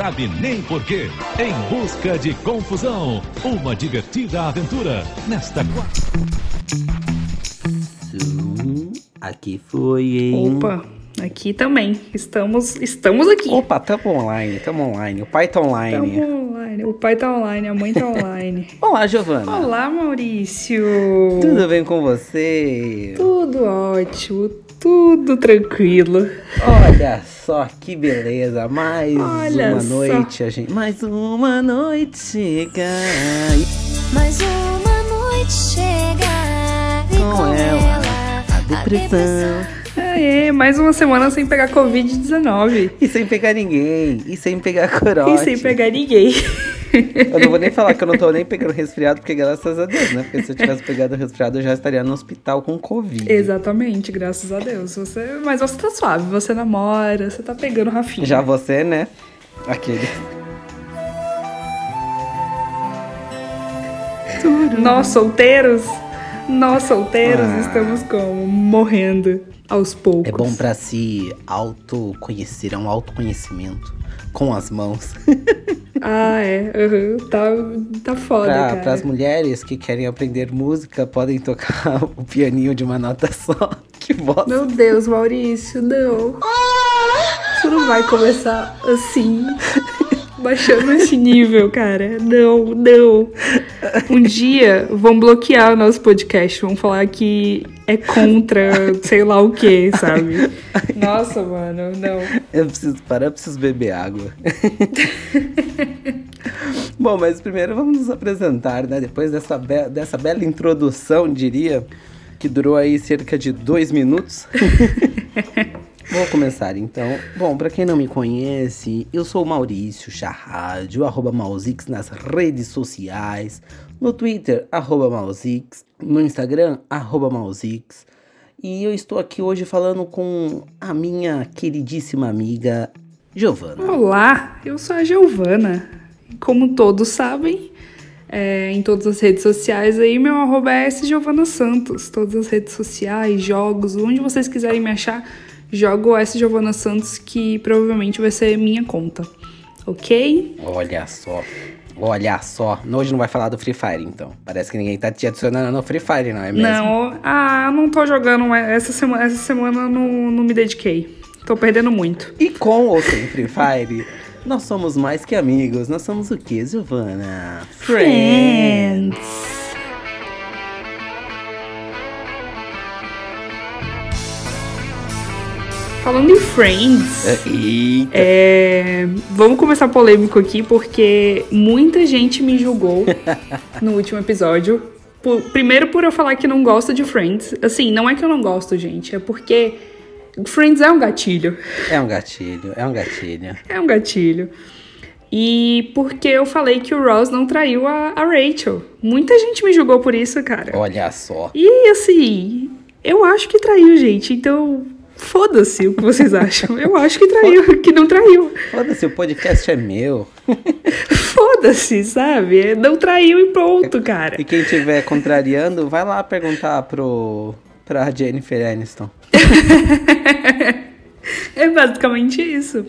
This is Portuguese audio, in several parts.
sabe nem porquê. Em busca de confusão. Uma divertida aventura nesta Zoom. Aqui foi, hein? Opa, aqui também. Estamos, estamos aqui. Opa, tamo online, tamo online. O pai tá online. Tamo online. O pai tá online, a mãe tá online. Olá, Giovana. Olá, Maurício. Tudo bem com você? Tudo ótimo, tudo tranquilo. Olha só que beleza. Mais Olha uma só. noite, a gente. Mais uma noite chega. E Mais uma noite chega e com com ela, ela a depressão. Aê, mais uma semana sem pegar Covid-19. E sem pegar ninguém. E sem pegar corote. E sem pegar ninguém. Eu não vou nem falar que eu não tô nem pegando resfriado, porque graças a Deus, né? Porque se eu tivesse pegado resfriado, eu já estaria no hospital com Covid. Exatamente, graças a Deus. Você, mas você tá suave, você namora, você tá pegando Rafinha. Já você, né? Aquele. Nós solteiros, nós solteiros Ah. estamos como? Morrendo aos poucos. É bom pra se autoconhecer, é um autoconhecimento com as mãos. Ah, é. uhum, Tá, tá foda, Pra, cara. pras mulheres que querem aprender música, podem tocar o pianinho de uma nota só. Que bosta. Meu Deus, Maurício, não. Você não vai começar assim, baixando esse nível, cara. Não, não. Um dia vão bloquear o nosso podcast, vão falar que é contra sei lá o que, sabe? Nossa, mano, não. Eu preciso parar, eu preciso beber água. Bom, mas primeiro vamos nos apresentar, né? Depois dessa, be- dessa bela introdução, diria, que durou aí cerca de dois minutos. Vou começar então. Bom, pra quem não me conhece, eu sou Maurício Charrádio, arroba Mausix nas redes sociais, no Twitter, arroba Mausix, no Instagram, arroba Mausix. E eu estou aqui hoje falando com a minha queridíssima amiga Giovana. Olá, eu sou a Giovana. Como todos sabem, é, em todas as redes sociais aí, meu arroba é Giovana Santos. Todas as redes sociais, jogos, onde vocês quiserem me achar, jogo S Giovana Santos, que provavelmente vai ser minha conta. Ok? Olha só. Olha só. Hoje não vai falar do Free Fire, então. Parece que ninguém tá te adicionando no Free Fire, não é mesmo? Não, ah, não tô jogando. Essa semana, essa semana não, não me dediquei. Tô perdendo muito. E com ou sem Free Fire, nós somos mais que amigos. Nós somos o quê, Giovana? Friends. Falando em Friends, Eita. é, vamos começar polêmico aqui porque muita gente me julgou no último episódio. Por- primeiro por eu falar que não gosto de Friends. Assim, não é que eu não gosto, gente, é porque Friends é um gatilho. É um gatilho, é um gatilho. É um gatilho. E porque eu falei que o Ross não traiu a, a Rachel. Muita gente me julgou por isso, cara. Olha só. E assim, eu acho que traiu, gente. Então, foda-se o que vocês acham. Eu acho que traiu, que não traiu. Foda-se, o podcast é meu. Foda-se, sabe? Não traiu e pronto, cara. E quem estiver contrariando, vai lá perguntar pro pra Jennifer Aniston. É basicamente isso.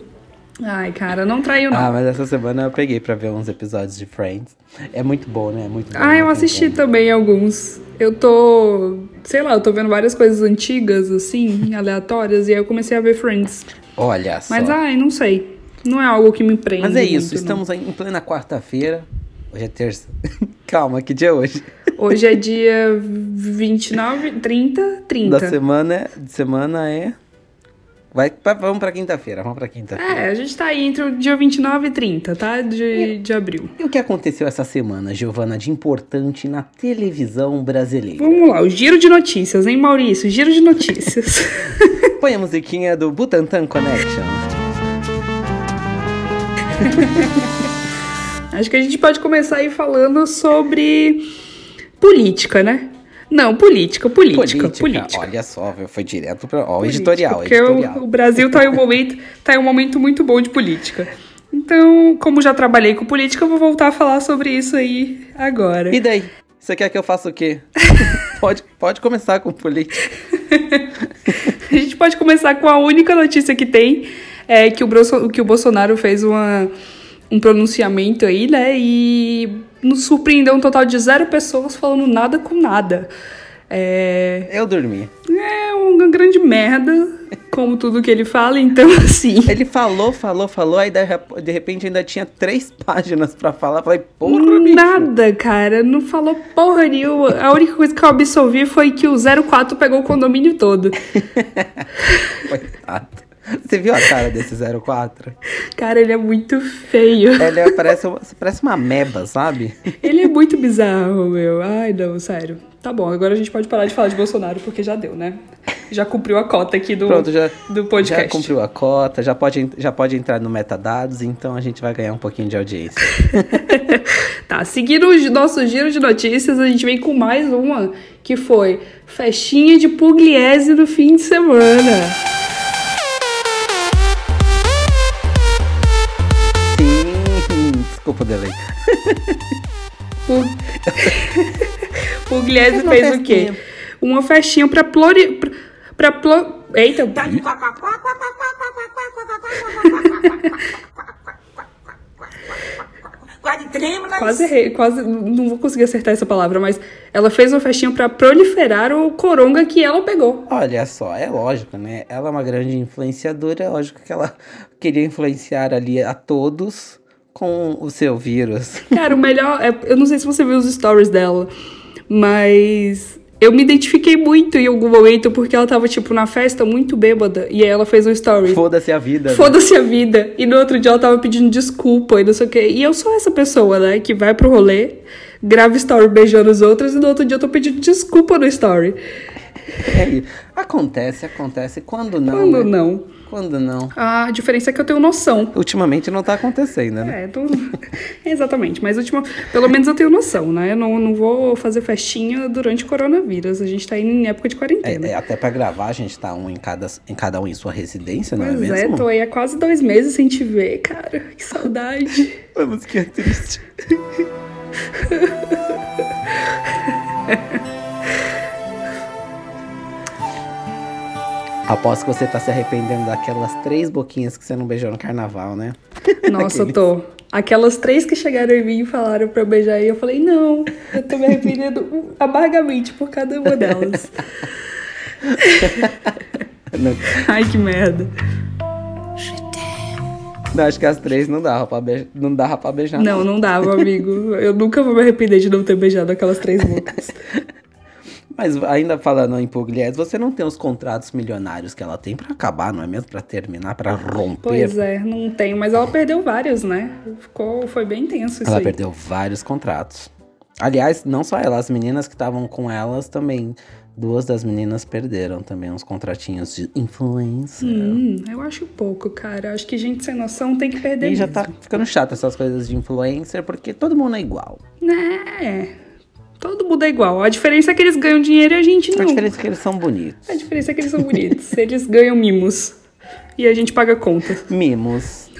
Ai, cara, não traiu, não. Ah, mas essa semana eu peguei pra ver uns episódios de Friends. É muito bom, né? É muito bom. Ah, eu muito assisti bom. também alguns. Eu tô, sei lá, eu tô vendo várias coisas antigas, assim, aleatórias, e aí eu comecei a ver Friends. Olha só. Mas, ai, não sei. Não é algo que me prende. Mas é isso, muito, estamos aí em plena quarta-feira. Hoje é terça. Calma, que dia é hoje? Hoje é dia 29, 30, 30. Da semana, de semana é. Vai, pra- vamos pra quinta-feira, vamos pra quinta-feira. É, a gente tá aí entre o dia 29 e 30, tá? De, de abril. E o que aconteceu essa semana, Giovana, de importante na televisão brasileira? Vamos lá, o giro de notícias, hein, Maurício? Giro de notícias. Põe a musiquinha do Butantan Connection. Acho que a gente pode começar aí falando sobre política, né? Não, política, política, política. Olha só, foi direto para o editorial, Porque editorial. O, o Brasil tá em um momento, tá em um momento muito bom de política. Então, como já trabalhei com política, eu vou voltar a falar sobre isso aí agora. E daí? Você quer que eu faça o quê? pode, pode começar com política. A gente pode começar com a única notícia que tem, é que o, Bolso- que o Bolsonaro fez uma, um pronunciamento aí, né? E nos surpreendeu um total de zero pessoas falando nada com nada. É, Eu dormi. é uma grande merda, como tudo que ele fala, então assim. Ele falou, falou, falou, aí de rep- de repente ainda tinha três páginas pra falar. Falei, porra, bicho. Nada, cara, não falou porra nenhuma. A única coisa que eu absolvi foi que o 04 pegou o condomínio todo. Coitado. Você viu a cara desse 04? Cara, ele é muito feio. Ele é- parece, uma- parece uma meba, sabe? Ele é muito bizarro, meu. Ai, não, sério. Tá bom, agora a gente pode parar de falar de Bolsonaro, porque já deu, né? Já cumpriu a cota aqui do, Pronto, já, do podcast. já cumpriu a cota, já pode, já pode entrar no metadados, então a gente vai ganhar um pouquinho de audiência. Tá, seguindo o nosso giro de notícias, a gente vem com mais uma, que foi festinha de Pugliese no fim de semana. Desculpa o delay. Pugliese Fez uma fez o quê? festinha. Uma festinha pra plori... pra, pra plo... Eita, Quase né? errei, quase não vou conseguir acertar essa palavra, mas ela fez uma festinha pra proliferar o coronga que ela pegou. Olha só, é lógico, né? Ela é uma grande influenciadora, é lógico que ela queria influenciar ali a todos com o seu vírus. Cara, o melhor. É, eu não sei se você viu os stories dela, mas eu me identifiquei muito em algum momento porque ela tava, tipo, na festa muito bêbada e aí ela fez um story. Foda-se a vida. né? Foda-se a vida. E no outro dia ela tava pedindo desculpa e não sei o quê. E eu sou essa pessoa, né? Que vai pro rolê, grava story beijando os outros e no outro dia eu tô pedindo desculpa no story. É, acontece, acontece. Quando não? Quando né? não? Quando não? A diferença é que eu tenho noção. Ultimamente não tá acontecendo, né? É, tô... exatamente. Mas última... pelo menos eu tenho noção, né? Eu não, não vou fazer festinha durante o coronavírus. A gente tá indo em época de quarentena. É, é, até pra gravar, a gente tá um em cada, em cada um em sua residência, não é Pois é, mesmo? tô aí há quase dois meses sem te ver, cara. Que saudade. Vamos que é triste. Aposto que você tá se arrependendo daquelas três boquinhas que você não beijou no carnaval, né? Nossa, eu tô. Aquelas três que chegaram em mim e falaram pra eu beijar e eu falei, não, eu tô me arrependendo amargamente por cada uma delas. Ai, que merda. Não, acho que as três não dava pra beijar. Não dava pra beijar. Não, não dava, amigo. Eu nunca vou me arrepender de não ter beijado aquelas três bocas. Mas ainda falando em Pugliese, você não tem os contratos milionários que ela tem pra acabar, não é mesmo? Pra terminar, pra romper. Pois é, não tenho, mas ela perdeu vários, né? Ficou, foi bem tenso isso Ela aí. perdeu vários contratos. Aliás, não só ela, as meninas que estavam com elas também. Duas das meninas perderam também uns contratinhos de influência. Hum, eu acho pouco, cara. Acho que gente sem noção tem que perder E já mesmo. tá ficando chato essas coisas de influencer, porque todo mundo é igual. É, todo mundo é igual. A diferença é que eles ganham dinheiro e a gente A não. diferença é que eles são bonitos. A diferença é que eles são bonitos. eles ganham mimos. E a gente paga conta. Mimos.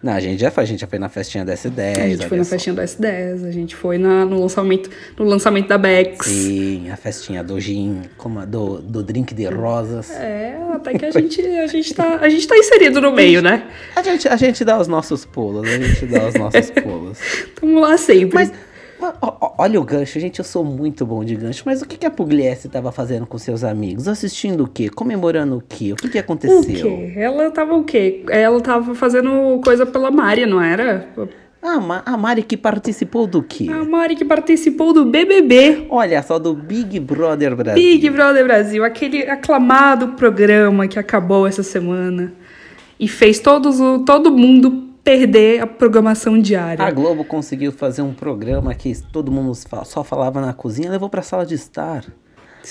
Não, a gente já foi, a gente já foi na festinha da S10. A gente foi na só. festinha do S10, a gente foi na- no, lançamento, no lançamento da Bex. Sim, a festinha do gin, como do, do drink de rosas. É, até que a gente, a gente tá. A gente tá inserido no meio, né? A gente, a gente dá os nossos pulos, a gente dá os nossos pulos. Tamo lá sempre. Mas, olha o gancho, gente, eu sou muito bom de gancho. Mas o que, que a Pugliese tava fazendo com seus amigos? Assistindo o quê? Comemorando o quê? O que, que o aconteceu? quê? Ela tava o quê? Ela tava fazendo coisa pela Mari, não era? Ah, Ma- a Mari que participou do quê? A Mari que participou do BBB. Olha só, do Big Brother Brasil. Big Brother Brasil, aquele aclamado programa que acabou essa semana e fez todos, o- todo mundo perder a programação diária. A Globo conseguiu fazer um programa que todo mundo só falava na cozinha, levou pra sala de estar.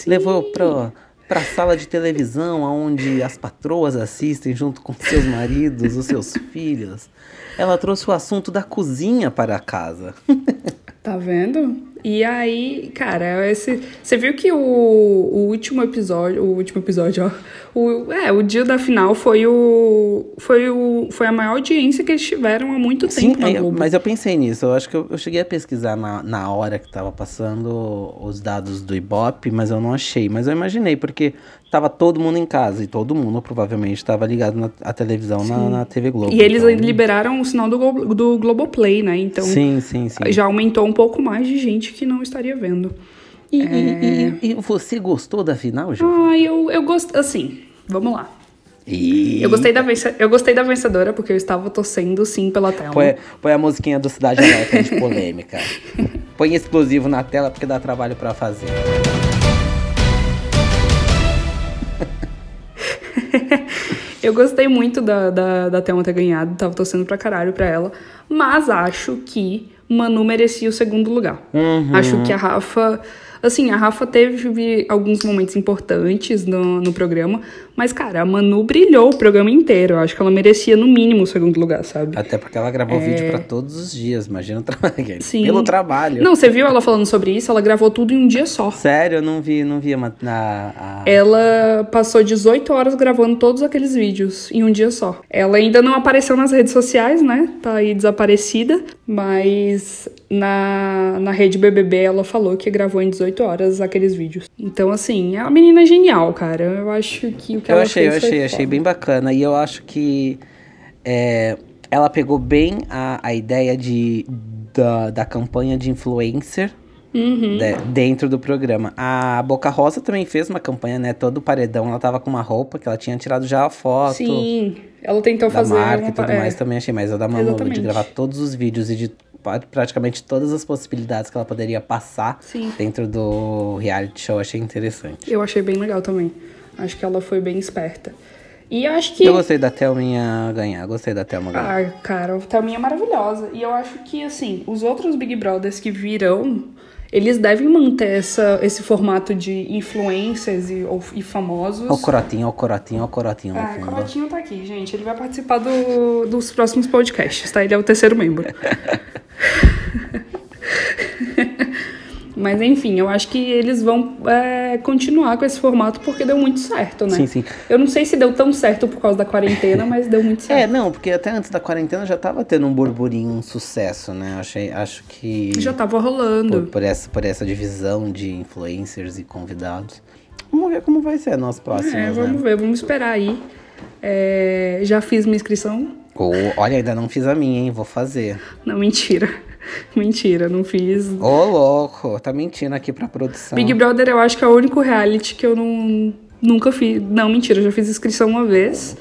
Levou pra, pra sala de televisão, onde as patroas assistem junto com seus maridos, os seus filhos. Ela trouxe o assunto da cozinha para a casa. Tá vendo? E aí, cara, esse, você viu que o, o último episódio, o último episódio, ó, o, é, o dia da final foi o, foi o, foi a maior audiência que eles tiveram há muito Sim, tempo aí- Globo. mas eu pensei nisso. Eu acho que eu, eu cheguei a pesquisar na, na hora que tava passando os dados do Ibope, mas eu não achei. Mas eu imaginei, porque tava todo mundo em casa. E todo mundo provavelmente tava ligado na a televisão na, na TV Globo. E eles então- liberaram o sinal do, Glo- do Globoplay, né? Então Sim, sim, sim. já aumentou um pouco mais de gente que não estaria vendo. E, e- e- e você gostou da final, Ju? Ah, eu, eu gosto. Assim, vamos lá. E... Eu gostei, da vença, eu gostei da vencedora porque eu estava torcendo sim pela tela. Põe, põe a musiquinha do Cidade Alerta de polêmica. Põe explosivo na tela porque dá trabalho pra fazer. Eu gostei muito da, da, da Thelma ter ganhado, tava torcendo pra caralho pra ela. Mas acho que Manu merecia o segundo lugar. Acho que a Rafa. Assim, a Rafa teve alguns momentos importantes no, no programa, mas, cara, a Manu brilhou o programa inteiro. Eu acho que ela merecia, no mínimo, o segundo lugar, sabe? Até porque ela gravou vídeo pra todos os dias, imagina o trabalho. Sim. Pelo trabalho. Não, você viu ela falando sobre isso? Ela gravou tudo em um dia só. Sério, eu não vi, não vi a, a- Ela passou 18 horas gravando todos aqueles vídeos em um dia só. Ela ainda não apareceu nas redes sociais, né? Tá aí desaparecida. Mas na, na rede BBB ela falou que gravou em 18 horas aqueles vídeos. Então, assim, a menina é genial, cara. Eu acho que o que Eu ela achei, eu fez foi achei, achei foda. bem bacana. E eu acho que é, ela pegou bem a, a ideia de, da, da campanha de influencer Uhum. de- dentro do programa. A Boca Rosa também fez uma campanha, né? Todo paredão. Ela tava com uma roupa que ela tinha tirado já a foto. Sim, ela tentou da fazer marca uma e tudo é. mais também achei mais a da Manu de gravar todos os vídeos e de praticamente todas as possibilidades que ela poderia passar Sim. dentro do reality show achei interessante. Eu achei bem legal também. Acho que ela foi bem esperta. E acho que. Eu gostei da Thelminha ganhar, gostei da Thelma ganhar. Ah, cara, a Thelminha é maravilhosa. E eu acho que, assim, os outros Big Brothers que virão, eles devem manter essa, esse formato de influencers e, ou- e famosos. Ó o corotinho, ó o corotinho, ó o corotinho Ah, fundo. Corotinho tá aqui, gente. Ele vai participar do- dos próximos podcasts, tá? Ele é o terceiro membro. Mas enfim, eu acho que eles vão é, continuar com esse formato porque deu muito certo, né? Sim, sim. Eu não sei se deu tão certo por causa da quarentena, mas deu muito certo. É, não, porque até antes da quarentena já tava tendo um burburinho, um sucesso, né? Achei, acho que Já tava rolando. por, por essa, por essa divisão de influencers e convidados. Vamos ver como vai ser nos próximos, É, né? vamos ver, vamos esperar aí. É, já fiz minha inscrição. Olha, ainda não fiz a minha, hein? Vou fazer. Não, mentira. Mentira, não fiz. Ô, louco, tá mentindo aqui pra produção. Big Brother eu acho que é o único reality que eu não, nunca fiz. Não, mentira, eu já fiz inscrição uma vez.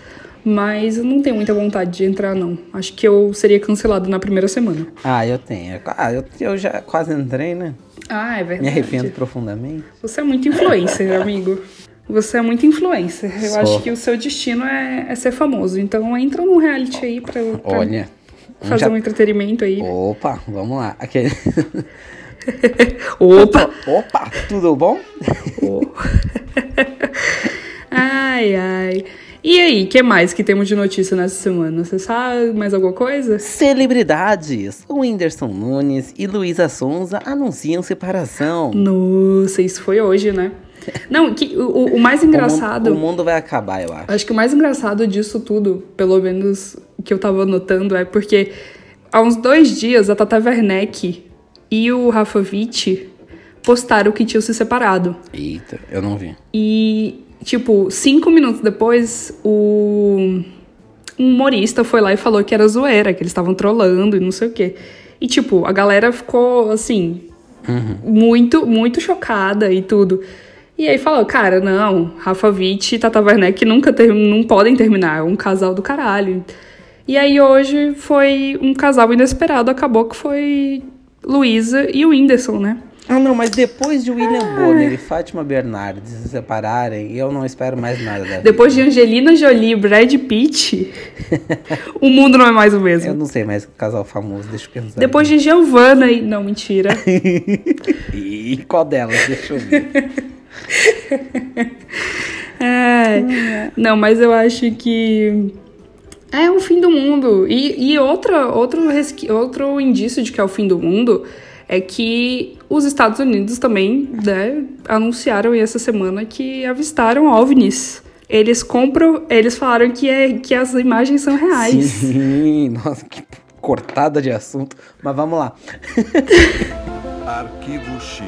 Mas eu não tenho muita vontade de entrar, não. Acho que eu seria cancelado na primeira semana. Ah, eu tenho. Ah, eu, eu já quase entrei, né? Ah, é verdade. Me arrependo profundamente. Você é muito influencer, amigo. Você é muito influencer. Eu acho que o seu destino é, é ser famoso. Então entra num reality aí pra, pra Olha. fazer já- um entretenimento aí. Opa, vamos lá. Aquele... Opa! Opa, tudo bom? Ai, ai. E aí, o que mais que temos de notícia nessa semana? Você sabe mais alguma coisa? Celebridades. O Whindersson Nunes e Luísa Sonza anunciam separação. Nossa, isso foi hoje, né? Não, que, o, o mais engraçado. O mundo, o mundo vai acabar, eu acho. Acho que o mais engraçado disso tudo, pelo menos que eu tava notando, é porque há uns dois dias a Tata Werneck e o Rafa Witt postaram que tinham se separado. Eita, eu não vi. E, tipo, cinco minutos depois, o um humorista foi lá e falou que era zoeira, que eles estavam trolando e não sei o quê. E, tipo, a galera ficou, assim, muito, muito chocada e tudo. E aí falou, cara, não, Rafa Witt e Tata Werneck nunca ter, não podem terminar, é um casal do caralho. E aí hoje foi um casal inesperado, acabou que foi Luísa e o Whindersson, né? Ah, não, mas depois de William Bonner e Fátima Bernardes se separarem, eu não espero mais nada da vida. Depois de Angelina Jolie e Brad Pitt, o mundo não é mais o Eu mesmo. não sei mais casal famoso, deixa eu pensar. Depois de Giovanna e. Não, mentira. E qual delas? Deixa eu ver. É. Não, mas eu acho que. É o fim do mundo. E, e outra, outro, outro indício de que é o fim do mundo é que os Estados Unidos também né, anunciaram essa semana que avistaram OVNIs. Eles compram. Eles falaram que, é, que as imagens são reais. Sim, nossa, que cortada de assunto. Mas vamos lá. Arquivo X.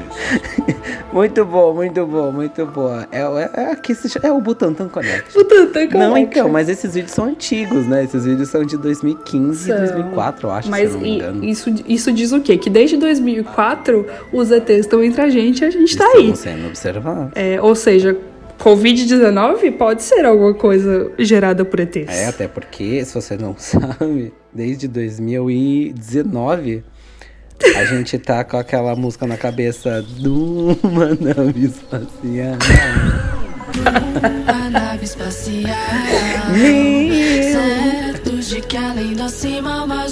Muito bom, muito bom, muito boa. É, é, é, aqui se chama- é o Butantan Connect. Puta, tá Não, então, mas esses vídeos são antigos, né? Esses vídeos são de 2015 e São. 2004, eu acho, Mas se eu não me engano. isso, isso diz o quê? Que desde 2004 os ETs estão entre a gente e a gente tá aí. Estamos sendo observados. É, ou seja, Covid-19 pode ser alguma coisa gerada por ETs. É, até porque, se você não sabe, desde 2019 a gente tá com aquela música na cabeça de uma nave espacial. A nave espacial. Meu! Certos de que além da cima, uma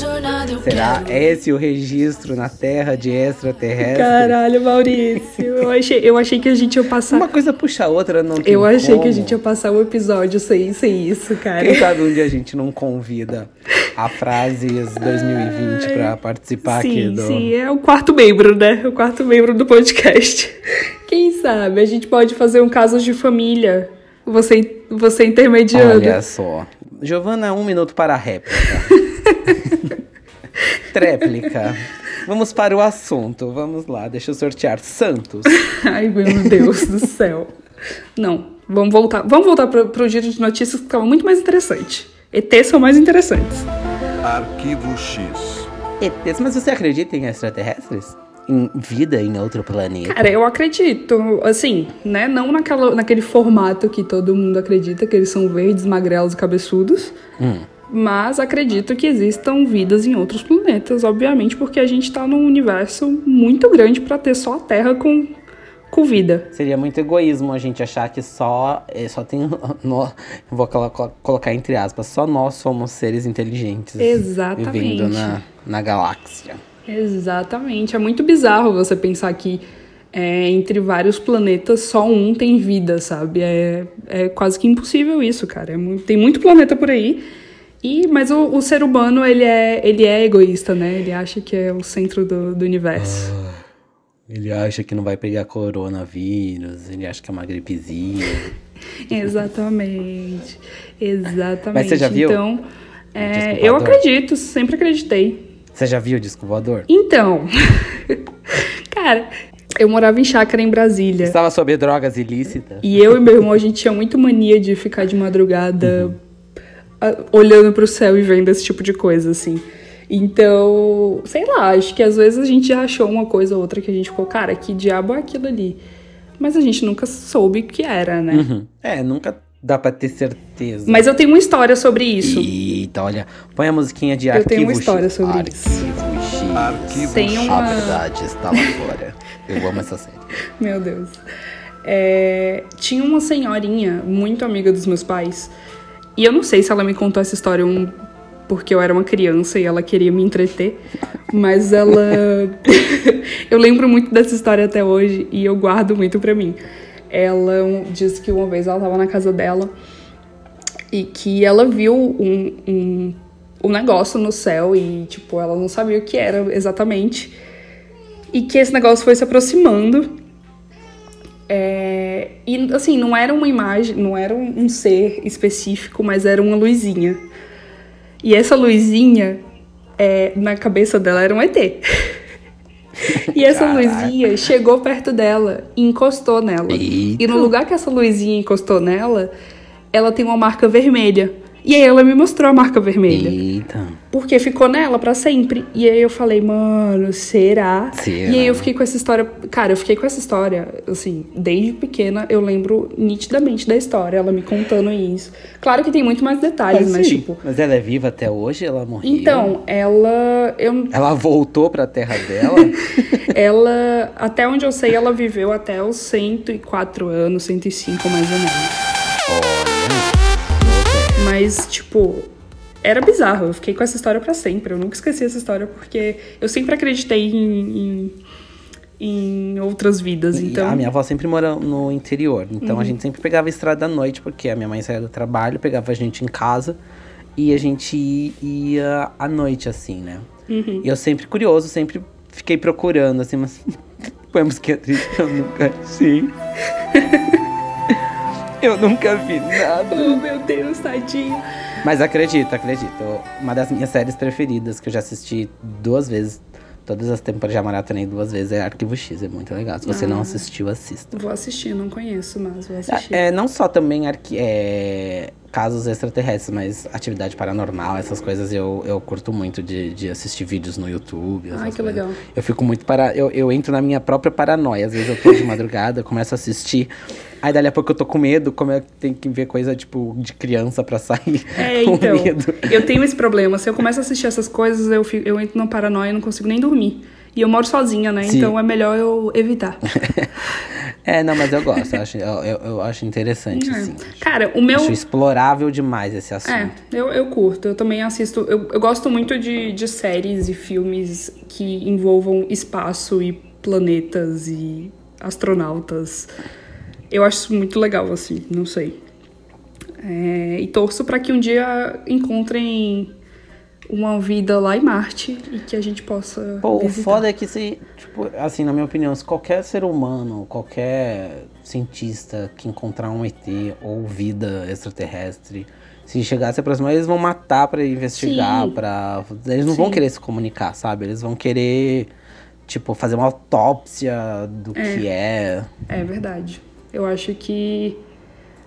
eu Será quero. esse o registro na Terra de extraterrestre? Caralho, Maurício. Eu achei, eu achei que a gente ia passar. Uma coisa puxa a outra, não tem Eu achei como. que a gente ia passar um episódio sem, sem isso, cara. Quem sabe um dia a gente não convida a Frases 2020 pra participar aqui Sim, do. sim, é o quarto membro, né? O quarto membro do podcast. Quem sabe a gente pode fazer um casos de família. Você, você intermediando. Olha só. Giovana, um minuto para a réplica. Tréplica. Vamos para o assunto. Vamos lá, deixa eu sortear. Santos. Ai, meu Deus do céu. Não, vamos voltar. Vamos voltar pro, pro giro de notícias que tava muito mais interessante. ETs são mais interessantes. Arquivo X. ETs, mas você acredita em extraterrestres? Em vida em outro planeta? Cara, eu acredito, assim, né? Não naquela, naquele formato que todo mundo acredita, que eles são verdes, magrelos e cabeçudos. Hum. Mas acredito que existam vidas em outros planetas, obviamente, porque a gente tá num universo muito grande pra ter só a Terra com, com vida. Seria muito egoísmo a gente achar que só, eh, só tem. Nós, vou colo- colo- colocar entre aspas, só nós somos seres inteligentes. Exatamente. Vivendo na, na galáxia. Exatamente. É muito bizarro você pensar que é, entre vários planetas só um tem vida, sabe? É, é quase que impossível isso, cara. É muito- tem muito planeta por aí. E, mas o, o ser humano, ele é, ele é egoísta, né? Ele acha que é o centro do, do universo. Ele acha que não vai pegar coronavírus, ele acha que é uma gripezinha. Exatamente. Exatamente. Mas você já viu Então, é, eu acredito, sempre acreditei. Você já viu o disco voador? Então, cara, eu morava em chácara em Brasília. Estava sob drogas ilícitas? E eu e meu irmão, a gente tinha muito mania de ficar de madrugada a- olhando pro céu e vendo esse tipo de coisa, assim. Então, sei lá, acho que às vezes a gente já achou uma coisa ou outra que a gente ficou, cara, que diabo é aquilo ali? Mas a gente nunca soube o que era, né? Uhum. É, nunca dá pra ter certeza. Mas eu tenho uma história sobre isso. Eita, olha, põe a musiquinha de Eu arquivo tenho uma história X. sobre arquivo isso. X. Arquivo Tem X. uma- A verdade está lá fora. Eu amo essa série. Meu Deus. É, tinha uma senhorinha muito amiga dos meus pais. E eu não sei se ela me contou essa história um, porque eu era uma criança e ela queria me entreter. Mas ela. eu lembro muito dessa história até hoje e eu guardo muito pra mim. Ela disse que uma vez ela tava na casa dela e que ela viu um, um, um negócio no céu e, tipo, ela não sabia o que era exatamente. E que esse negócio foi se aproximando. É, e assim, não era uma imagem, não era um, ser específico, mas era uma luzinha. E essa luzinha, é, na cabeça dela, era um ET. e essa Caraca. luzinha chegou perto dela e encostou nela. Eita. E no lugar que essa luzinha encostou nela, ela tem uma marca vermelha. E aí ela me mostrou a marca vermelha. Eita. Porque ficou nela pra sempre. E aí eu falei, mano, será? Será? E aí eu fiquei com essa história. Cara, eu fiquei com essa história, assim, desde pequena eu lembro nitidamente da história, ela me contando isso. Claro que tem muito mais detalhes, mas Sim, tipo. Mas ela é viva até hoje? Ela morreu? Então, ela. Eu, Ela voltou pra terra dela? ela. Até onde eu sei, ela viveu até os 104 anos, 105 mais ou menos. Olha. Mas, tipo, era bizarro. Eu fiquei com essa história pra sempre. Eu nunca esqueci essa história porque eu sempre acreditei em, em, em outras vidas. E Então, A minha avó sempre mora no interior, então a gente sempre pegava a estrada à noite, porque a minha mãe saía do trabalho, pegava a gente em casa e a gente ia à noite, assim, né? E eu sempre curioso, sempre fiquei procurando, assim, mas vamos que eu nunca achei. eu nunca vi nada. oh meu Deus, tadinho. Mas acredito, acredito. Uma das minhas séries preferidas, que eu já assisti duas vezes Todas as temporadas já maratonei duas vezes, é Arquivo X, é muito legal. Se você Ah. não assistiu, assista. Vou assistir, não conheço, mas vou assistir. É, não só também arqui- é, casos extraterrestres, mas atividade paranormal, essas coisas eu, eu curto muito de, de assistir vídeos no YouTube. Ai, que coisas. legal. Eu fico muito para. Eu, eu entro na minha própria paranoia. Às vezes eu tô de madrugada, começo a assistir. Aí dali a pouco eu tô com medo, como é que tem que ver coisa tipo de criança pra sair. É, com então. medo. Eu tenho esse problema. Se eu começo a assistir essas coisas, eu, fico, eu entro numa paranoia e não consigo nem dormir. E eu moro sozinha, né? Sim. Então é melhor eu evitar. É, não, mas eu gosto. Eu acho, eu, eu- acho interessante, É. assim. Cara, o meu. Acho explorável demais esse assunto. É, eu, eu curto. Eu também assisto. Eu, eu gosto muito de, de séries e filmes que envolvam espaço e planetas e astronautas. Eu acho isso muito legal, assim, não sei. É, e torço pra que um dia encontrem uma vida lá em Marte e que a gente possa. Pô, o visitar. foda é que se, tipo, assim, na minha opinião, se qualquer ser humano, qualquer cientista que encontrar um ET ou vida extraterrestre, se chegar a se aproximar, eles vão matar pra investigar, pra. Eles não vão Sim. querer se comunicar, sabe? Eles vão querer, tipo, fazer uma autópsia do que é. É verdade. Eu acho que.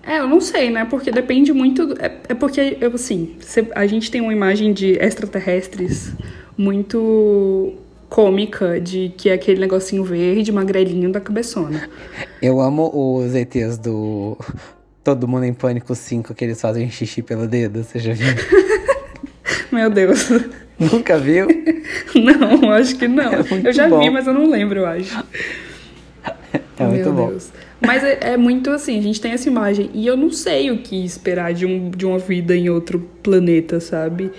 É, eu não sei, né? Porque depende muito. É, é porque, eu, assim, a gente tem uma imagem de extraterrestres muito cômica, de que é aquele negocinho verde, magrelinho da cabeçona. Eu amo os ETs do Todo Mundo em Pânico 5, que eles fazem xixi pelo dedo, você já viu? Meu Deus. Nunca viu? Não, acho que não. É eu já vi, bom. mas eu não lembro, eu acho. É muito Meu bom. Deus. Mas é, é muito assim, a gente tem essa imagem. E eu não sei o que esperar de, um, de uma vida em outro planeta, sabe?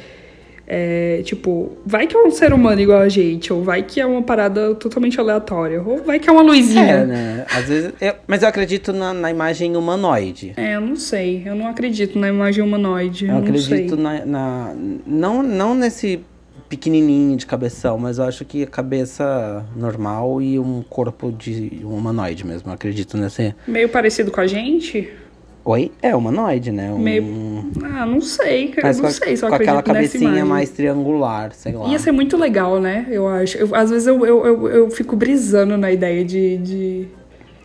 É, tipo, vai que é um ser humano igual a gente, ou vai que é uma parada totalmente aleatória, ou vai que é uma luzinha. É, né? Às vezes. eu- mas eu acredito na, na imagem humanoide. É, eu não sei. Eu não acredito na imagem humanoide. Eu, Eu não acredito na, na- não, não nesse pequenininho de cabeção, mas eu acho que a cabeça normal e um corpo de um humanoide mesmo. Eu acredito nesse. Meio parecido com a gente? Oi? É humanoide, né? Um... Meio. Ah, não sei. cara. Mas não sei se eu com aquela cabecinha mais triangular, sei lá. Ia ser muito legal, né? Eu acho. Eu- às vezes eu, eu, eu, eu fico brisando na ideia de, de,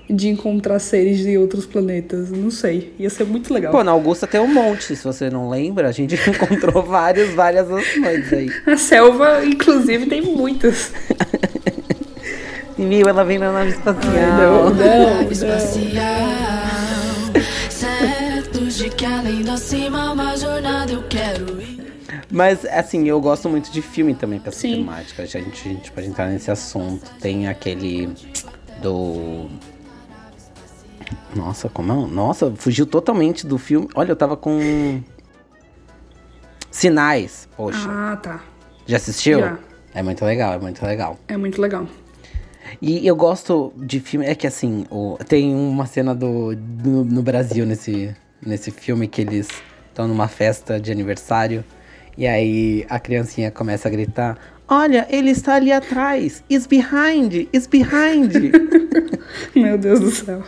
de encontrar seres de outros planetas. Não sei. Ia ser muito legal. Pô, na Augusta tem um monte, se você não lembra, a gente encontrou vários, várias opções aí. A selva, inclusive, tem muitas. Viu? Ela vem na nave espacial. não, Nave espacial. Certo de que além da cima, uma jornada eu quero ir. Mas, assim, eu gosto muito de filme também com essa Sim. temática. A gente, a gente pode entrar nesse assunto. Tem aquele do. Nossa, como é? Nossa, fugiu totalmente do filme. Olha, eu tava com. Sinais. Poxa, Ah, tá. já assistiu? já. É muito legal, é muito legal. É muito legal. E eu gosto de filme. É que assim, o- tem uma cena do, do- no Brasil nesse, nesse filme que eles estão numa festa de aniversário. E aí a criancinha começa a gritar: Olha, ele está ali atrás! Is behind! Is behind! Meu Deus do céu.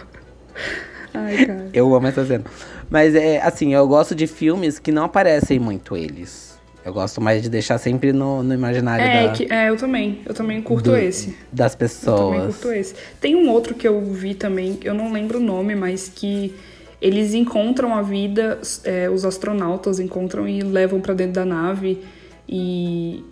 Ai, cara. eu amo essa cena. Mas é assim, eu gosto de filmes que não aparecem muito eles. Eu gosto mais de deixar sempre no, no imaginário É, da- que, é, eu também. Eu também curto do- esse. das Eu também pessoas. curto esse. Tem um outro que eu vi também, eu não lembro o nome, mas que eles encontram a vida, é, os astronautas encontram e levam pra dentro da nave e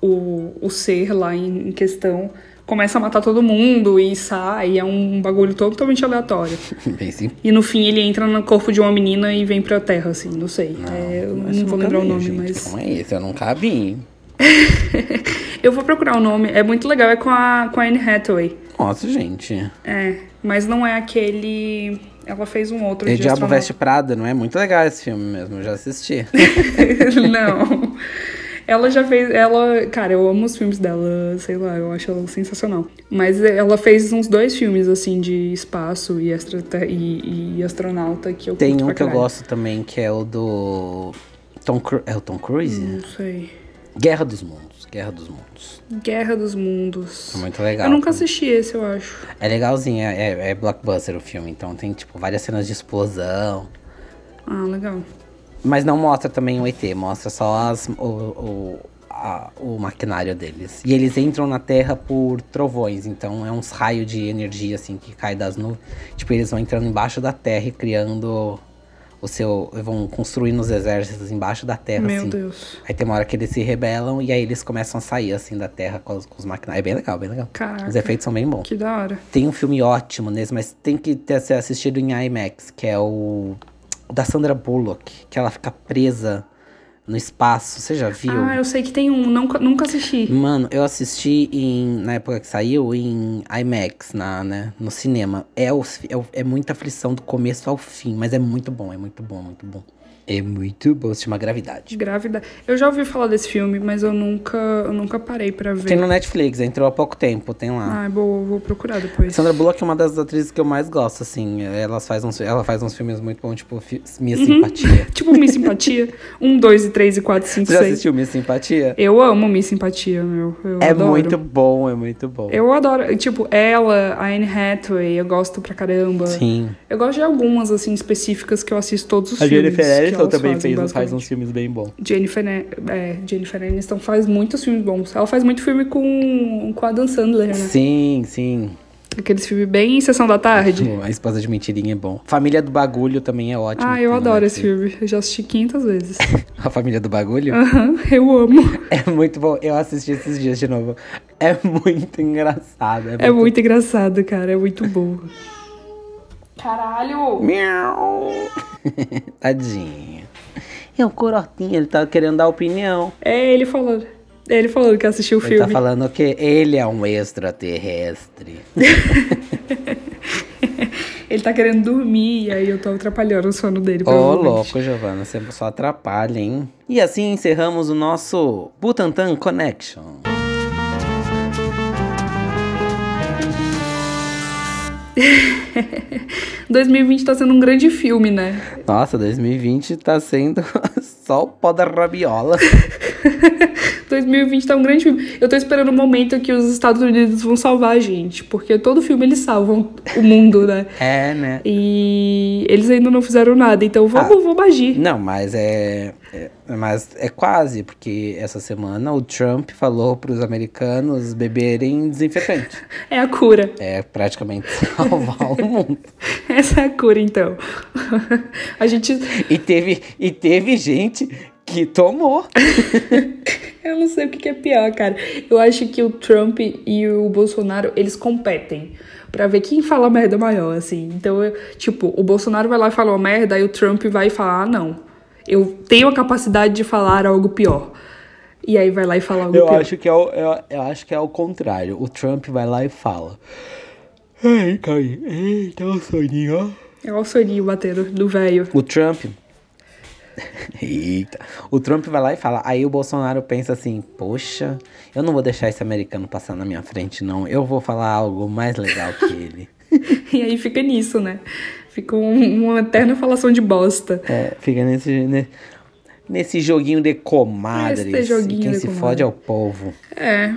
o, o ser lá em, em questão começa a matar todo mundo e sai, é um bagulho totalmente aleatório. Bem simples. E no fim ele entra no corpo de uma menina e vem pra Terra, assim, não sei. É, eu não vou lembrar o vi, nome, gente. mas. Como é esse? Eu nunca vi. Eu vou procurar o nome, é muito legal, é com a, com a Anne Hathaway. Nossa, gente. É, mas não é aquele. Ela fez um outro E Diabo. Veste Prada, não é? Muito legal esse filme mesmo, eu já assisti. não. Ela já fez. Ela. Cara, eu amo os filmes dela, sei lá, eu acho ela sensacional. Mas ela fez uns dois filmes, assim, de espaço e, extra, e, e astronauta que eu Tem um que eu gosto também, que é o do. Tom Cru... É o Tom Cruise? Não sei. Guerra dos Mundos. Guerra dos Mundos. Guerra dos Mundos. É muito legal. Eu nunca assisti esse, eu acho. É legalzinho, é, é- é blockbuster o filme, então tem tipo várias cenas de explosão. Ah, legal. Mas não mostra também o ET, mostra só as, o, o- a- o maquinário deles. E eles entram na Terra por trovões, então é uns raios de energia assim que cai das nuvens. Tipo, eles vão entrando embaixo da Terra e criando o seu. vão construindo os exércitos embaixo da Terra, Meu assim. Deus. Aí tem uma hora que eles se rebelam e aí eles começam a sair assim da Terra com os, com os maquinários. É bem legal, bem legal. Caraca. Os efeitos são bem bons. Que da hora. Tem um filme ótimo nesse, mas tem que ter ser assistido em IMAX, que é o, o da Sandra Bullock, que ela fica presa no espaço. Você já viu? Ah, eu sei que tem um, nunca, nunca assisti. Mano, eu assisti em, na época que saiu em IMAX, na, né, no cinema. É, os- é, o- é muita aflição do começo ao fim, mas é muito bom, é muito bom, muito bom. É muito bom, se chama Gravidade. Grávida. Eu já ouvi falar desse filme, mas eu nunca, eu nunca parei pra ver. Tem no Netflix, entrou há pouco tempo, tem lá. Ah, vou, vou procurar depois. Sandra Bullock é uma das atrizes que eu mais gosto, assim. Ela faz uns, ela faz uns filmes muito bons, tipo Minha Uhum. Simpatia. Tipo Miss Simpatia. Um, dois, e três, e quatro, cinco, Você já seis. assistiu Minha Simpatia? Eu amo Miss Simpatia, meu. Eu É adoro. muito bom, é muito bom. Eu adoro. Tipo, ela, a Anne Hathaway, eu gosto pra caramba. Sim. Eu gosto de algumas, assim, específicas que eu assisto todos os A filmes. Jennifer que Aniston também fazem, fez, faz uns filmes bem bons. Jennifer, é, Jennifer Aniston faz muitos filmes bons. Ela faz muito filme com, com a Dan Sandler, né? Sim, sim. Aqueles filmes bem Sessão da Tarde. A Esposa de Mentirinha é bom. Família do Bagulho também é ótimo. Ah, eu adoro esse filme. Eu já assisti 500 vezes. A Família do Bagulho? Aham, eu amo. É muito bom. Eu assisti esses dias de novo. É muito engraçado. É muito engraçado, cara. É muito bom. Caralho! Miau. Tadinho. É o Corotinho, ele tá querendo dar opinião. É ele falando. É ele falando que assistiu o Ele filme. tá falando que ele é um extraterrestre. Ele tá querendo dormir e aí eu tô atrapalhando o sono dele. Ô, provavelmente. louco, Giovana, você só atrapalha, hein? E assim encerramos o nosso Butantan Connection. 2020 tá sendo um grande filme, né? Nossa, 2020 tá sendo só o pó da rabiola. 2020 tá um grande filme. Eu tô esperando o momento que os Estados Unidos vão salvar a gente, porque todo filme eles salvam o mundo, né? É, né? E eles ainda não fizeram nada, então vamos, vamos agir. Não, mas é, é- Mas é quase, porque essa semana o Trump falou pros americanos beberem desinfetante. É a cura. É praticamente salvar o mundo. Essa é a cura, então. A gente. E teve, e teve gente que tomou. Eu não sei o que é pior, cara. Eu acho que o Trump e o Bolsonaro, eles competem. Pra ver quem fala merda maior, assim. Então, eu- tipo, o Bolsonaro vai lá e fala uma merda, aí o Trump vai falar, ah, não. Eu tenho a capacidade de falar algo pior. E aí vai lá e fala algo Eu pior. acho que é o, eu, eu acho que é o contrário. O Trump vai lá e fala. Ei, Caio, eita, o soninho, ó. É o soninho batendo do velho. O Trump. Eita. O Trump vai lá e fala. Aí o Bolsonaro pensa assim: Poxa, eu não vou deixar esse americano passar na minha frente, não. Eu vou falar algo mais legal que ele. E aí fica nisso, né? Fica um- uma eterna falação de bosta. É, fica nesse, ne- nesse joguinho de comadres. Esse joguinho quem de se comadre. fode é o povo. É,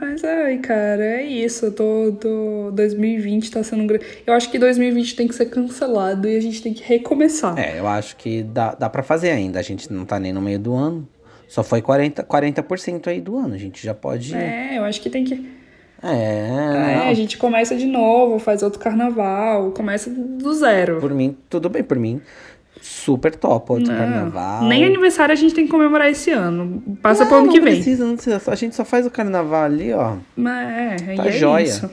mas ai, cara, é isso. Eu tô, tô. 2020 tá sendo um grande. Eu acho que 2020 tem que ser cancelado e a gente tem que recomeçar. É, eu acho que dá, dá pra fazer ainda. A gente não tá nem no meio do ano. Só foi 40%, 40% aí do ano. A gente já pode. É, eu acho que tem que. É, É, não. a gente começa de novo, faz outro carnaval, começa do zero. Por mim, tudo bem, por mim. Super top, outro carnaval. Nem aniversário a gente tem que comemorar esse ano. Passa Não, pro ano não que vem. Precisa, não precisa. A gente só faz o carnaval ali, ó. Mas é, Tá e é joia. isso.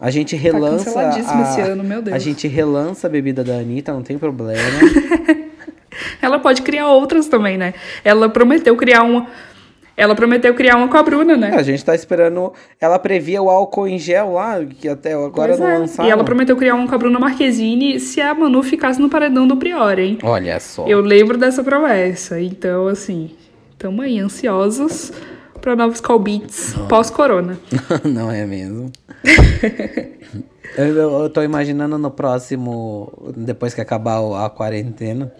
A gente relança. canceladíssimo a, esse ano, meu Deus. A gente relança a bebida da Anitta, não tem problema. Ela pode criar outras também, né? Ela prometeu criar uma. Ela prometeu criar uma com a Bruna, né? a gente tá esperando. Ela previa o álcool em gel lá, que até agora Pois não é. lançaram. E ela prometeu criar um com a Bruna Marquezine se a Manu ficasse no paredão do Prior, hein? Olha só. Eu lembro dessa promessa. Então, assim, tamo aí ansiosos pra novos call beats pós-corona. não é mesmo? eu, eu- eu tô imaginando no próximo. Depois que acabar a quarentena,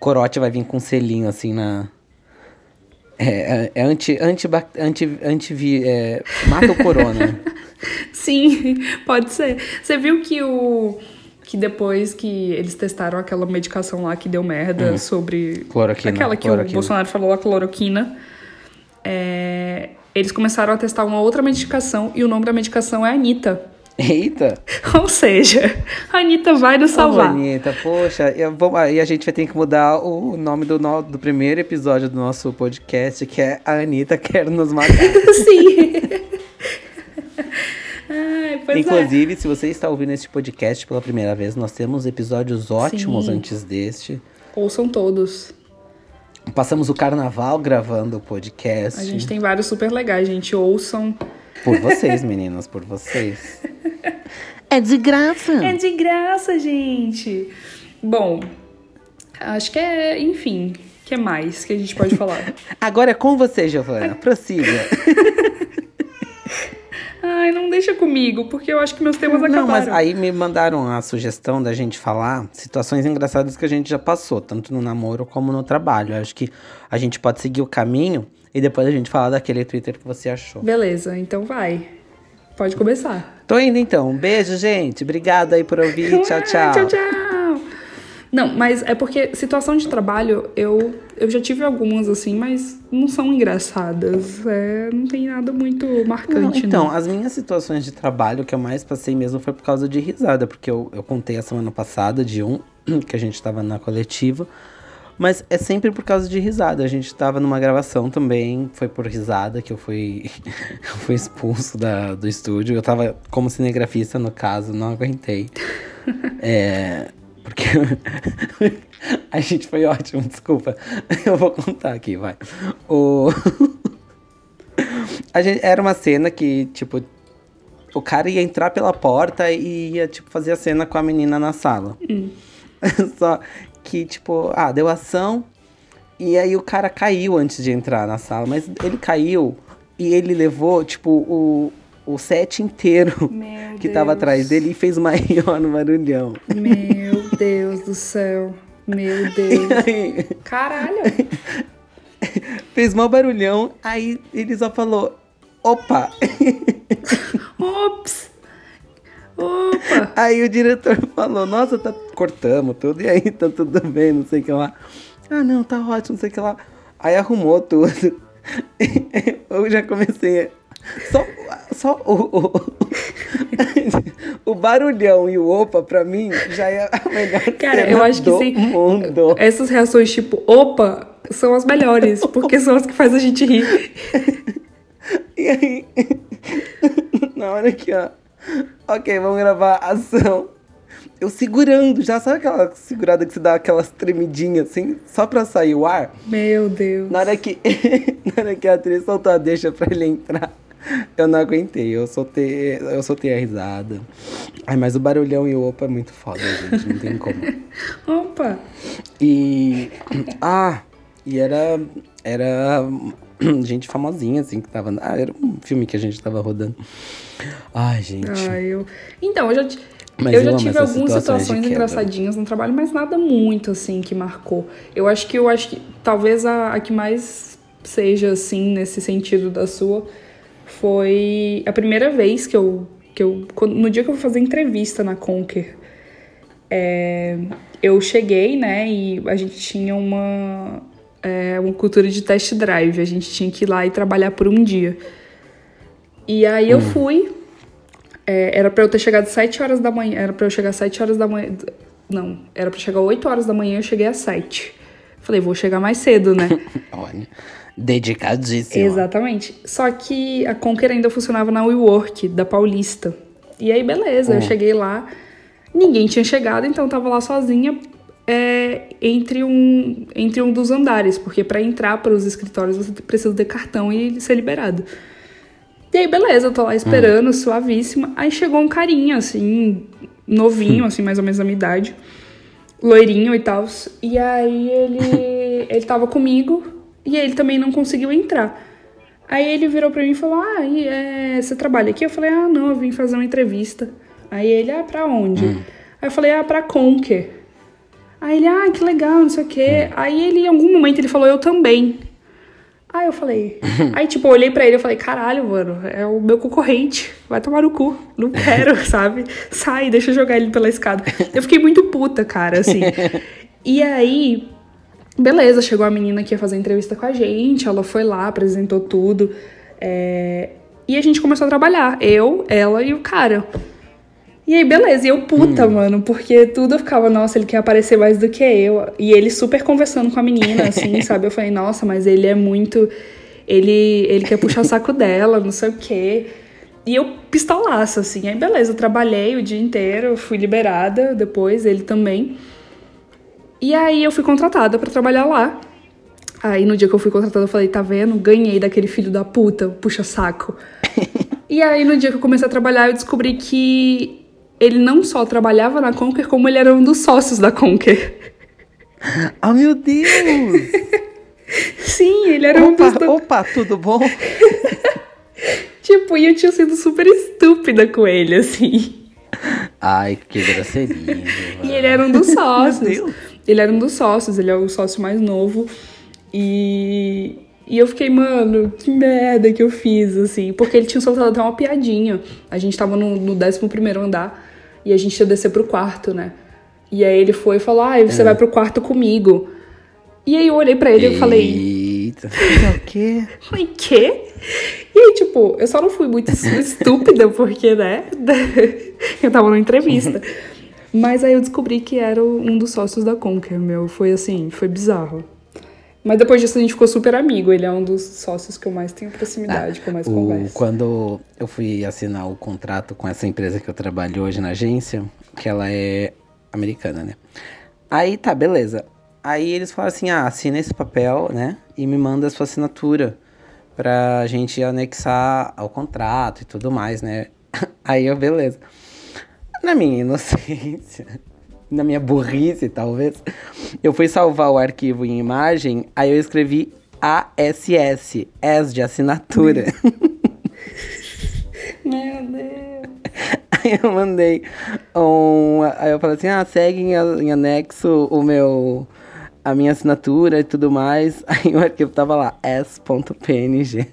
Corote vai vir com um selinho assim na. É, é, é anti, anti, anti, anti, é, mata o corona. Sim, pode ser. Você viu que o. Que depois que eles testaram aquela medicação lá que deu merda sobre. Cloroquina, Aquela que cloroquina. o Bolsonaro falou, a cloroquina. é, eles começaram a testar uma outra medicação e o nome da medicação é Anitta. Eita! Ou seja, a Anitta vai nos Ô, salvar. Anitta, poxa, eu vou, aí a gente vai ter que mudar o nome do, no- do primeiro episódio do nosso podcast, que é A Anitta Quer Nos Matar. Sim. Ai, é. Inclusive, se você está ouvindo este podcast pela primeira vez, nós temos episódios ótimos Sim. antes deste. Ouçam todos. Passamos o carnaval gravando o podcast. A gente tem vários super legais, gente. Ouçam. Por vocês, meninas, por vocês. É de graça. É de graça, gente. Bom, acho que é, enfim, que é mais que a gente pode falar? Agora é com você, Giovana. Prossiga. Ai, não deixa comigo, porque eu acho que meus temas Não, acabaram. mas aí me mandaram a sugestão da gente falar situações engraçadas que a gente já passou, tanto no namoro como no trabalho. Eu acho que a gente pode seguir o caminho e depois a gente falar daquele Twitter que você achou. Beleza, então vai. Pode começar. Tô indo então. Um beijo, gente. Obrigado aí por ouvir. Tchau, tchau. tchau, tchau. Não, mas é porque situação de trabalho, eu, eu já tive algumas assim, mas não são engraçadas. É, não tem nada muito Não, marcante, então, não. as minhas situações de trabalho que eu mais passei mesmo foi por causa de risada, porque eu, eu contei a semana passada de um que a gente tava na coletiva, mas é sempre por causa de risada. A gente tava numa gravação também, foi por risada que eu fui, eu fui expulso da, do estúdio. Eu tava como cinegrafista, no caso, não aguentei. É. Porque a gente foi ótimo, desculpa. Eu vou contar aqui, vai. O. A gente, era uma cena que, tipo, o cara ia entrar pela porta e ia, tipo, fazer a cena com a menina na sala. Só que, tipo, ah, deu ação. E aí o cara caiu antes de entrar na sala. Mas ele caiu e ele levou, tipo, o, o set inteiro Meu que tava Deus. atrás dele e fez maior no barulhão. Meu Deus do céu. Meu Deus. Aí, Caralho. fez mó barulhão, aí ele só falou, opa! Ops. Opa. Aí o diretor falou, nossa, tá, cortamos tudo, e aí tá tudo bem, não sei o que lá. Ah, não, tá ótimo, não sei o que lá. Aí arrumou tudo. Eu já comecei. Só, só o, o, o barulhão e o opa, pra mim, já é a melhor Cara, eu acho que sim. mundo. Essas reações tipo, opa, são as melhores, porque são as que fazem a gente rir. E aí, na hora que, ó, ok, vamos gravar ação. Eu segurando, já sabe aquela segurada que você dá aquelas tremidinhas assim, só pra sair o ar? Meu Deus. Na hora que, na hora que a atriz soltou a deixa pra ele entrar, eu não aguentei, eu soltei, eu soltei a risada. Ai, mas o barulhão e o opa é muito foda, gente, não tem como. Opa. E. Ah, e era. Era. Gente famosinha, assim, que tava. Ah, era um filme que a gente tava rodando. Ai, gente. Ai, eu... Então, eu já, ti- Mas eu eu já tive algumas situações situações engraçadinhas no trabalho, mas nada muito assim que marcou. Eu acho que eu acho que talvez a, a que mais seja assim nesse sentido da sua foi a primeira vez que eu que eu no dia que eu fui fazer entrevista na Conquer. é, eu cheguei, né, e a gente tinha uma é, uma cultura de test drive. A gente tinha que ir lá e trabalhar por um dia. E aí eu fui. É, era pra eu ter chegado às 7 horas da manhã. Era pra eu chegar às 7 horas da manhã. Não, era pra chegar às 8 horas da manhã, eu cheguei às 7. Falei, vou chegar mais cedo, né? Olha. Dedicadíssima. Exatamente. Só que a Conquer ainda funcionava na WeWork, da Paulista. E aí, beleza, eu cheguei lá, ninguém tinha chegado, então eu tava lá sozinha é, entre, um, entre um dos andares, porque pra entrar para os escritórios você precisa ter cartão e ser liberado. E aí, beleza, eu tô lá esperando, suavíssima. Aí chegou um carinha, assim, novinho, assim, mais ou menos da minha idade, loirinho e tal. E aí ele, ele tava comigo e ele também não conseguiu entrar. Aí ele virou pra mim e falou: Ah, e, é, você trabalha aqui? Eu falei: Ah, não, eu vim fazer uma entrevista. Aí ele: Ah, pra onde? Aí eu falei: Ah, pra Conker. Aí ele: Ah, que legal, não sei o quê. Aí ele, em algum momento, ele falou: Eu também. Aí eu falei. Aí, tipo, eu olhei pra ele e falei: Caralho, mano, é o meu concorrente. Vai tomar no cu. Não quero, sabe? Sai, deixa eu jogar ele pela escada. Eu fiquei muito puta, cara, assim. E aí, beleza, chegou a menina que ia fazer entrevista com a gente, ela foi lá, apresentou tudo. É, E a gente começou a trabalhar. Eu, ela e o cara. E aí, beleza. E eu puta, mano, porque tudo eu ficava, nossa, ele quer aparecer mais do que eu. E ele super conversando com a menina, assim, sabe? Eu falei, nossa, mas ele é muito. Ele, ele quer puxar o saco dela, não sei o quê. E eu pistolaça, assim. Aí, beleza, eu trabalhei o dia inteiro, fui liberada depois, ele também. E aí eu fui contratada pra trabalhar lá. Aí no dia que eu fui contratada, eu falei, tá vendo? Ganhei daquele filho da puta, puxa saco. e aí no dia que eu comecei a trabalhar, eu descobri que ele não só trabalhava na Conquer, como ele era um dos sócios da Conquer. Ah, meu Deus! Sim, ele era um dos. Opa, opa, tudo bom? Tipo, e eu tinha sido super estúpida com ele, assim. Ai, que grosseria. E ele era um dos sócios. Ele era um dos sócios, ele é o sócio mais novo. E, e eu fiquei, mano, que merda que eu fiz, assim. Porque ele tinha soltado até uma piadinha. A gente tava no, no 11 andar e a gente ia descer pro quarto, né? E aí ele foi e falou: Ah, você vai pro quarto comigo. E aí eu olhei pra ele e eu falei: Eita. É o quê? Oi, quê? E aí, tipo, eu só não fui muito estúpida, porque, né? Eu tava numa entrevista. Mas aí eu descobri que era um dos sócios da Conquer, meu. Foi assim, foi bizarro. Mas depois disso a gente ficou super amigo. Ele é um dos sócios que eu mais tenho proximidade, que eu mais O- converso. quando eu fui assinar o contrato com essa empresa que eu trabalho hoje na agência, que ela é americana, né? Aí tá, beleza. Aí eles falaram assim: ah, assina esse papel, né? E me manda a sua assinatura pra gente anexar ao contrato e tudo mais, né? Aí eu, beleza. Na minha inocência, na minha burrice, talvez, eu fui salvar o arquivo em imagem, aí eu escrevi ASS, S de assinatura. Meu Deus. Aí eu mandei um. Aí eu falei assim: ah, segue em, em anexo o meu. a minha assinatura e tudo mais. Aí o arquivo tava lá, s.png.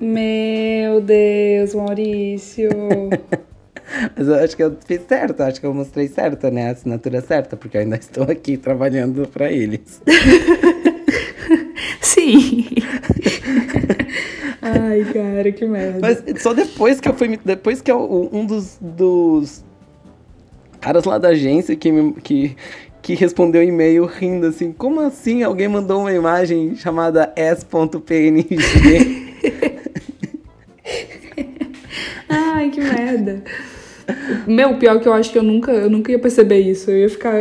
Meu Deus, Maurício. Mas eu acho que eu fiz certo, acho que eu mostrei certo, né? A assinatura certa, porque eu ainda estou aqui trabalhando pra eles. Sim. Ai, cara, que merda. Mas só depois que eu fui. Depois que eu- um dos, dos caras lá da agência que, me- que, que respondeu e-mail rindo assim, como assim alguém mandou uma imagem chamada s.png? Ai, que merda. Meu, pior que eu acho que eu nunca, eu nunca ia perceber isso. Eu ia ficar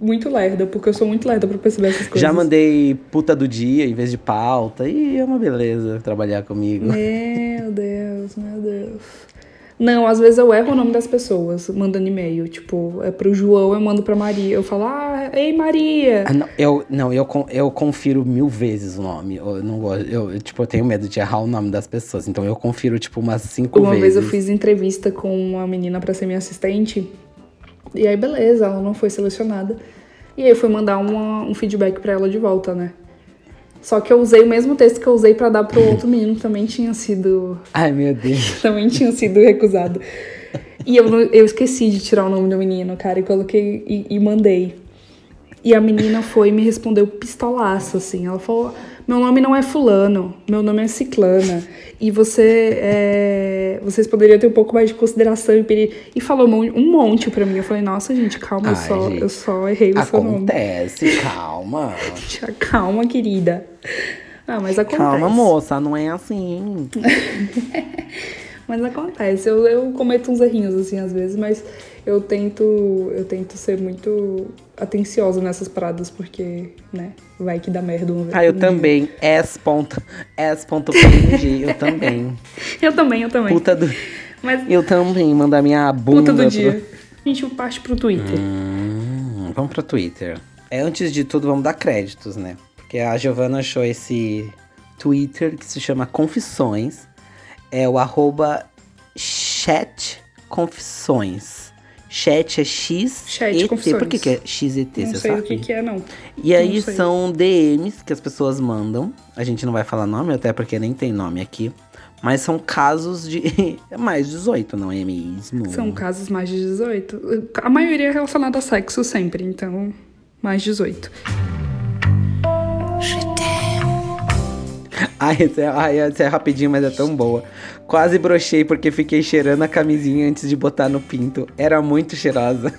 muito lerda, porque eu sou muito lerda pra perceber essas coisas. Já mandei puta do dia em vez de pauta. E é uma beleza trabalhar comigo. Meu Deus, meu Deus. Não, às vezes eu erro o nome das pessoas mandando e-mail. Tipo, é pro João, eu mando pra Maria. Eu falo, ah, ei Maria. Ah, não, eu, não eu, eu confiro mil vezes o nome. Eu não gosto. Eu, tipo, eu tenho medo de errar o nome das pessoas. Então eu confiro, tipo, umas cinco Uma vezes. vez eu fiz entrevista com uma menina pra ser minha assistente. E aí, beleza, ela não foi selecionada. E aí eu fui mandar uma- um feedback pra ela de volta, né? Só que eu usei o mesmo texto que eu usei pra dar pro outro menino, também tinha sido Ai, meu Deus. também tinha sido recusado. E eu, eu esqueci de tirar o nome do menino, cara, e coloquei e, e mandei. E a menina foi e me respondeu pistolaço, assim. Ela falou: Meu nome não é Fulano, meu nome é Ciclana. E você. é, vocês poderiam ter um pouco mais de consideração e peri-" E falou um monte pra mim. Eu falei: Nossa, gente, calma, eu, Ai, só, gente. eu só errei o seu nome. Acontece, calma. Calma, querida. Ah, mas acontece. Calma, moça, não é assim. Mas acontece, eu, eu cometo uns errinhos assim às vezes, mas eu tento eu tento ser muito atenciosa nessas paradas porque, né, vai que dá merda uma vez. Ah, eu um dia. também. S.png, S.png, eu também. Eu também, eu também. Puta do. Mas Eu também, mandar minha bunda. puta do pro- dia. A gente parte pro Twitter. Hum, vamos pro Twitter. É, antes de tudo, vamos dar créditos, né? Porque a Giovana achou esse Twitter que se chama Confissões. É o arroba chat confissões. Chat é X. Chat ET. confissões. Por que, que é XET? não Você sei sabe? o que, que é, não. E aí Não são DMs que as pessoas mandam. A gente não vai falar nome, até porque nem tem nome aqui. Mas são casos de mais 18, não é mesmo? São casos mais de 18. A maioria é relacionada a sexo sempre, então mais 18. Ai, essa é, ai, essa é rapidinho, mas é tão boa. Quase brochei porque fiquei cheirando a camisinha antes de botar no pinto. Era muito cheirosa.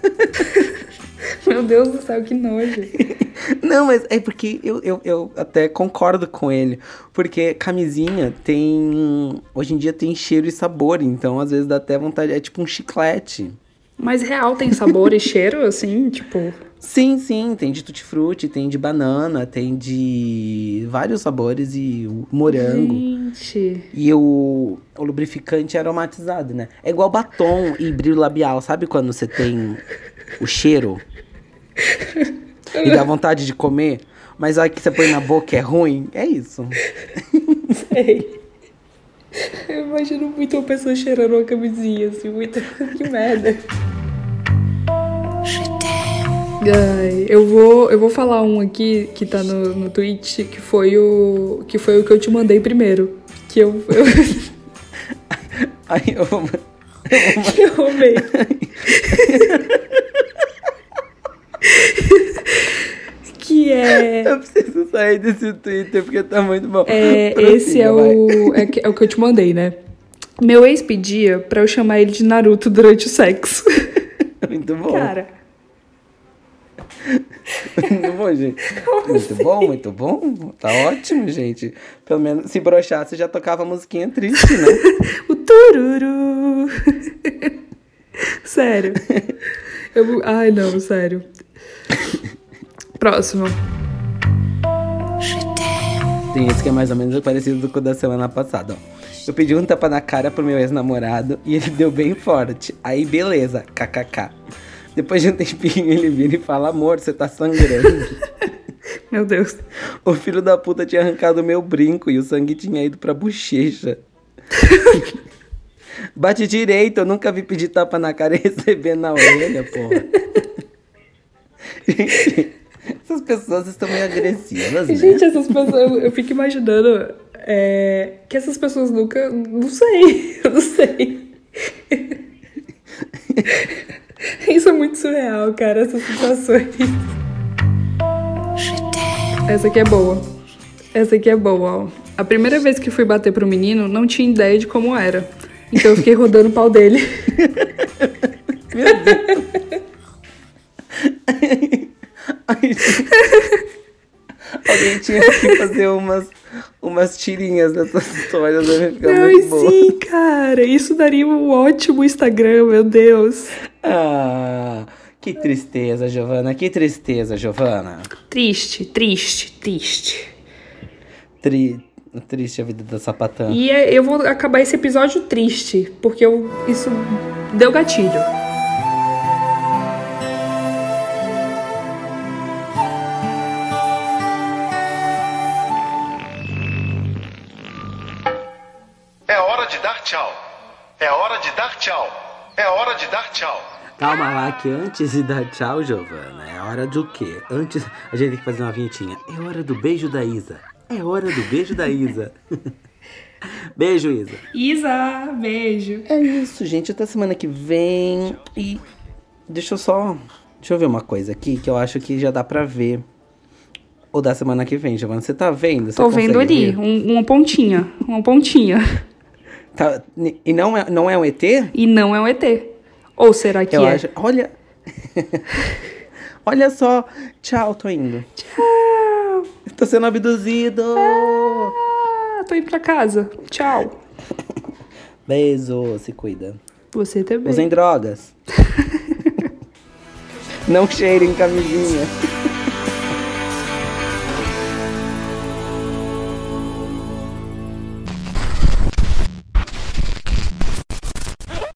Meu Deus do céu, que nojo. Não, mas é porque eu, eu, eu até concordo com ele. Porque camisinha tem. Hoje em dia tem cheiro e sabor, então às vezes dá até vontade. É tipo um chiclete. Mas real tem sabor e cheiro, assim, tipo. Sim, sim, tem de tutti-frutti, tem de banana, tem de vários sabores e o morango. Gente. E o, o lubrificante aromatizado, né? É igual batom e brilho labial, sabe quando você tem o cheiro e dá vontade de comer, mas aí que você põe na boca é ruim? É isso. Sei. Eu imagino muito uma pessoa cheirando uma camisinha, assim, muito. que merda. Ai, eu vou, eu vou falar um aqui que tá no, no tweet, que foi o. que foi o que eu te mandei primeiro. Que eu. eu Aí eu vou. que eu amei. que é. Eu preciso sair desse Twitter porque tá muito bom. É, Prossiga, esse é vai. o, é, é o que eu te mandei, né? Meu ex pedia pra eu chamar ele de Naruto durante o sexo. Muito bom. Cara, Muito bom, gente. Muito bom, muito bom. Tá ótimo, gente. Pelo menos se brochasse já tocava a musiquinha triste, né? o tururu. sério. Eu- ai, não, sério. Próximo. Tem esse que é mais ou menos parecido com o da semana passada, ó. Eu pedi um tapa na cara pro meu ex-namorado e ele deu bem forte. Aí, beleza, kkk. Depois de um tempinho, ele vira e fala: Amor, você tá sangrando. Meu Deus. o filho da puta tinha arrancado meu brinco e o sangue tinha ido pra bochecha. Bate direito, eu nunca vi pedir tapa na cara e receber na orelha, porra. Gente, essas pessoas estão meio agressivas, né? Gente, essas pessoas, eu, fico imaginando é, que essas pessoas nunca. Não sei, eu não sei. Isso é muito surreal, cara, essas situações. Essa aqui é boa. Essa aqui é boa, ó. A primeira vez que fui bater pro menino, não tinha ideia de como era. Então eu fiquei rodando o pau dele. Ai, gente. Alguém tinha que fazer umas, umas tirinhas dessas histórias, vai ficar Ai, muito boa. sim, cara. Isso daria um ótimo Instagram, meu Deus. Ah, que tristeza, Giovana, que tristeza, Giovana. Triste, triste, triste. Tri... Triste a vida da sapatã. E é- eu vou acabar esse episódio triste, porque eu, isso deu gatilho. É hora de dar tchau. É hora de dar tchau. É hora de dar tchau. Calma lá, que antes de dar tchau, Giovana, é hora do quê? Antes, a gente tem que fazer uma vinhetinha. É hora do beijo da Isa. É hora do beijo da Isa. beijo, Isa. Isa, beijo. É isso, gente. Até semana que vem. E deixa eu só. Deixa eu ver uma coisa aqui que eu acho que já dá pra ver. Ou da semana que vem, Giovana. Você tá vendo? Você Tô vendo ali, ver? um- uma pontinha, uma pontinha. Tá- e não é, não é um ET? E não é um ET. Ou será que eu é? acho. Olha. Olha só. Tchau, tô indo. Tchau. Tô sendo abduzido. Ah, tô indo pra casa. Tchau. Beijo, se cuida. Você também. Usem drogas. não cheirem camisinha.